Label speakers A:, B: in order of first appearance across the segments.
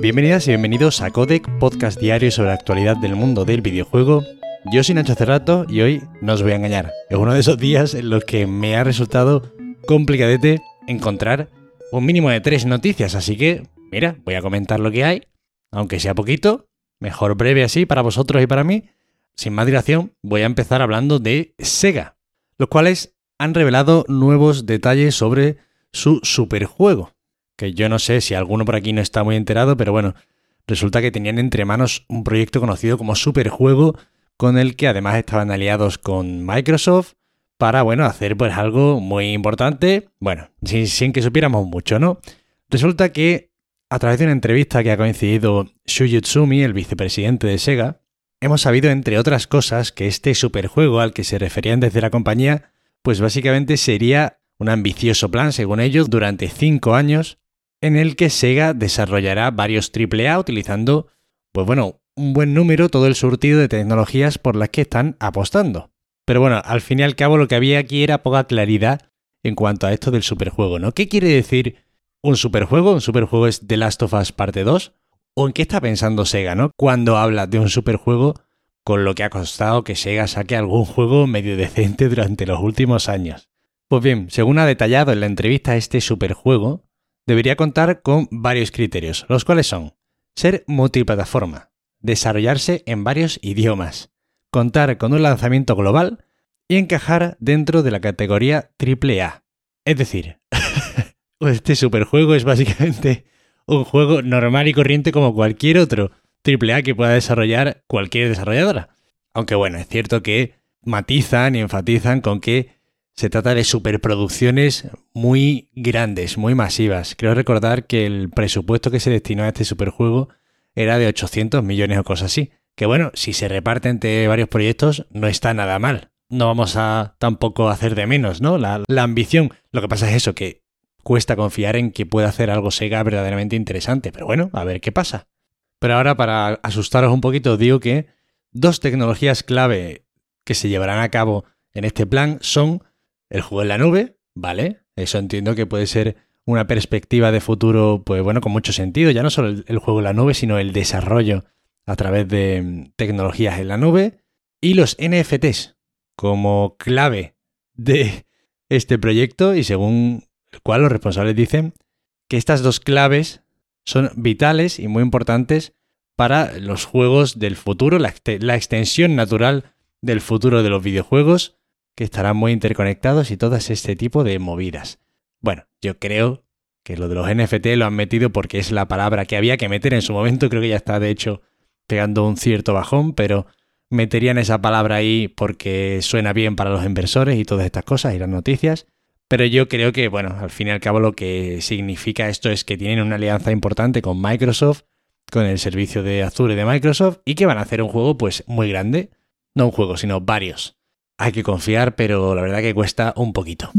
A: Bienvenidas y bienvenidos a Codec, podcast diario sobre la actualidad del mundo del videojuego. Yo soy Nacho Cerrato y hoy no os voy a engañar. Es uno de esos días en los que me ha resultado complicadete encontrar un mínimo de tres noticias, así que, mira, voy a comentar lo que hay, aunque sea poquito, mejor breve así para vosotros y para mí. Sin más dilación, voy a empezar hablando de Sega, los cuales han revelado nuevos detalles sobre su superjuego que yo no sé si alguno por aquí no está muy enterado, pero bueno, resulta que tenían entre manos un proyecto conocido como Superjuego, con el que además estaban aliados con Microsoft para, bueno, hacer pues algo muy importante, bueno, sin, que supiéramos mucho, ¿no? Resulta que a través de una entrevista que ha coincidido Shuji Tsumi, el vicepresidente de Sega, hemos sabido, entre otras cosas, que este superjuego al que se referían desde la compañía, pues básicamente sería un ambicioso plan, según ellos, durante cinco años, en el que Sega desarrollará varios AAA utilizando, pues bueno, un buen número, todo el surtido de tecnologías por las que están apostando. Pero bueno, al fin y al cabo lo que había aquí era poca claridad en cuanto a esto del superjuego, ¿no? ¿Qué quiere decir un superjuego? ¿Un superjuego es The Last of Us parte 2? ¿O en qué está pensando Sega, ¿no? Cuando habla de un superjuego con lo que ha costado que Sega saque algún juego medio decente durante los últimos años. Pues bien, según ha detallado en la entrevista este superjuego, debería contar con varios criterios, los cuales son ser multiplataforma, desarrollarse en varios idiomas, contar con un lanzamiento global y encajar dentro de la categoría AAA. Es decir, este superjuego es básicamente un juego normal y corriente como cualquier otro AAA que pueda desarrollar cualquier desarrolladora. Aunque bueno, es cierto que matizan y enfatizan con que se trata de superproducciones muy grandes, muy masivas. Creo recordar que el presupuesto que se destinó a este superjuego era de 800 millones o cosas así. Que bueno, si se reparte entre varios proyectos no está nada mal. No vamos a tampoco hacer de menos, ¿no? La, la ambición. Lo que pasa es eso, que cuesta confiar en que pueda hacer algo Sega verdaderamente interesante. Pero bueno, a ver qué pasa. Pero ahora para asustaros un poquito digo que dos tecnologías clave que se llevarán a cabo en este plan son el juego en la nube, ¿vale? Eso entiendo que puede ser una perspectiva de futuro, pues bueno, con mucho sentido. Ya no solo el, juego en la nube, sino el desarrollo a través de mm, tecnologías en la nube. Y los NFTs como clave de este proyecto y según el cual los responsables dicen que estas dos claves son vitales y muy importantes para los juegos del futuro, la, la extensión natural del futuro de los videojuegos que estarán muy interconectados y todo este tipo de movidas. Bueno, yo creo que lo de los NFT lo han metido porque es la palabra que había que meter en su momento, creo que ya está de hecho pegando un cierto bajón, pero meterían esa palabra ahí porque suena bien para los inversores y todas estas cosas y las noticias. Pero yo creo que, bueno, al fin y al cabo lo que significa esto es que tienen una alianza importante con Microsoft, con el servicio de Azure de Microsoft, y que van a hacer un juego pues muy grande. No un juego, sino varios hay que confiar, pero la verdad que cuesta un poquito.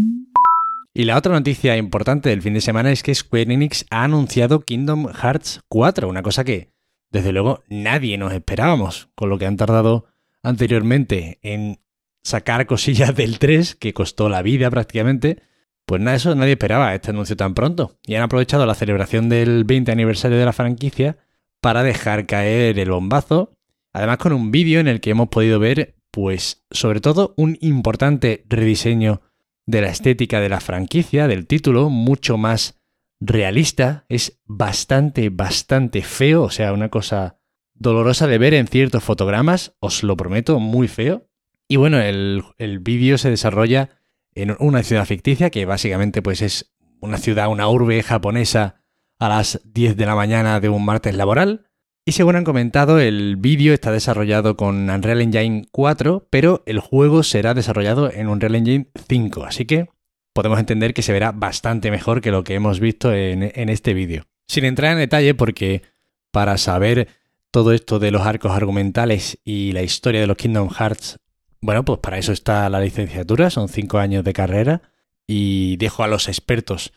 A: Y la otra noticia importante del fin de semana es que Square Enix ha anunciado Kingdom Hearts 4, una cosa que desde luego nadie nos esperábamos, con lo que han tardado anteriormente en sacar cosillas del 3, que costó la vida prácticamente. Pues nada, eso nadie esperaba este anuncio tan pronto. Y han aprovechado la celebración del 20 aniversario de la franquicia para dejar caer el bombazo. Además con un vídeo en el que hemos podido ver pues sobre todo un importante rediseño de la estética de la franquicia, del título, mucho más realista, es bastante, bastante feo, o sea, una cosa dolorosa de ver en ciertos fotogramas, os lo prometo, muy feo. Y bueno, el, el vídeo se desarrolla en una ciudad ficticia que básicamente pues es una ciudad, una urbe japonesa a las 10 de la mañana de un martes laboral. Y según han comentado, el vídeo está desarrollado con Unreal Engine 4, pero el juego será desarrollado en Unreal Engine 5, así que podemos entender que se verá bastante mejor que lo que hemos visto en, este vídeo. Sin entrar en detalle, porque para saber todo esto de los arcos argumentales y la historia de los Kingdom Hearts, bueno, pues para eso está la licenciatura, son 5 años de carrera, y dejo a los expertos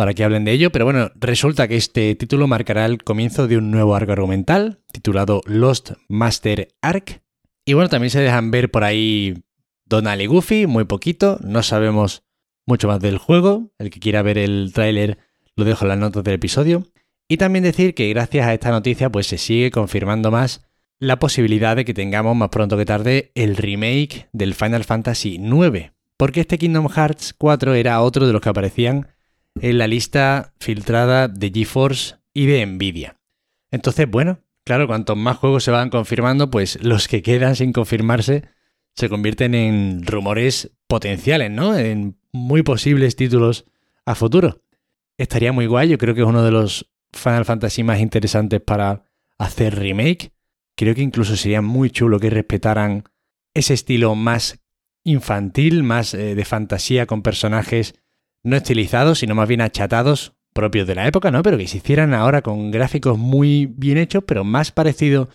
A: para que hablen de ello, pero bueno, resulta que este título marcará el comienzo de un nuevo arco argumental titulado Lost Master Arc. Y bueno, también se dejan ver por ahí Donald y Goofy, muy poquito, no sabemos mucho más del juego, el que quiera ver el tráiler lo dejo en las notas del episodio. Y también decir que gracias a esta noticia pues se sigue confirmando más la posibilidad de que tengamos más pronto que tarde el remake del Final Fantasy IX, porque este Kingdom Hearts 4 era otro de los que aparecían en la lista filtrada de GeForce y de Nvidia. Entonces, bueno, claro, cuantos más juegos se van confirmando, pues los que quedan sin confirmarse se convierten en rumores potenciales, ¿no? En muy posibles títulos a futuro. Estaría muy guay, yo creo que es uno de los Final Fantasy más interesantes para hacer remake. Creo que incluso sería muy chulo que respetaran ese estilo más infantil, más eh, de fantasía con personajes no estilizados, sino más bien achatados, propios de la época, ¿no? Pero que se hicieran ahora con gráficos muy bien hechos, pero más parecido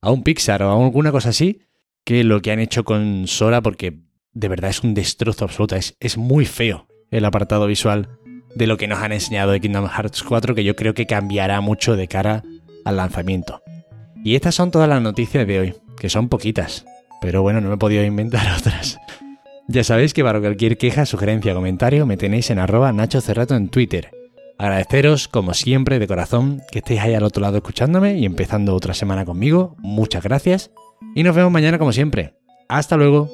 A: a un Pixar o a alguna cosa así, que lo que han hecho con Sora, porque de verdad es un destrozo absoluto, es, es muy feo el apartado visual de lo que nos han enseñado de Kingdom Hearts 4, que yo creo que cambiará mucho de cara al lanzamiento. Y estas son todas las noticias de hoy, que son poquitas, pero bueno, no me he podido inventar otras. Ya sabéis que para cualquier queja, sugerencia o comentario me tenéis en arroba Nacho Cerrato en Twitter. Agradeceros, como siempre, de corazón, que estéis ahí al otro lado escuchándome y empezando otra semana conmigo. Muchas gracias. Y nos vemos mañana como siempre. Hasta luego.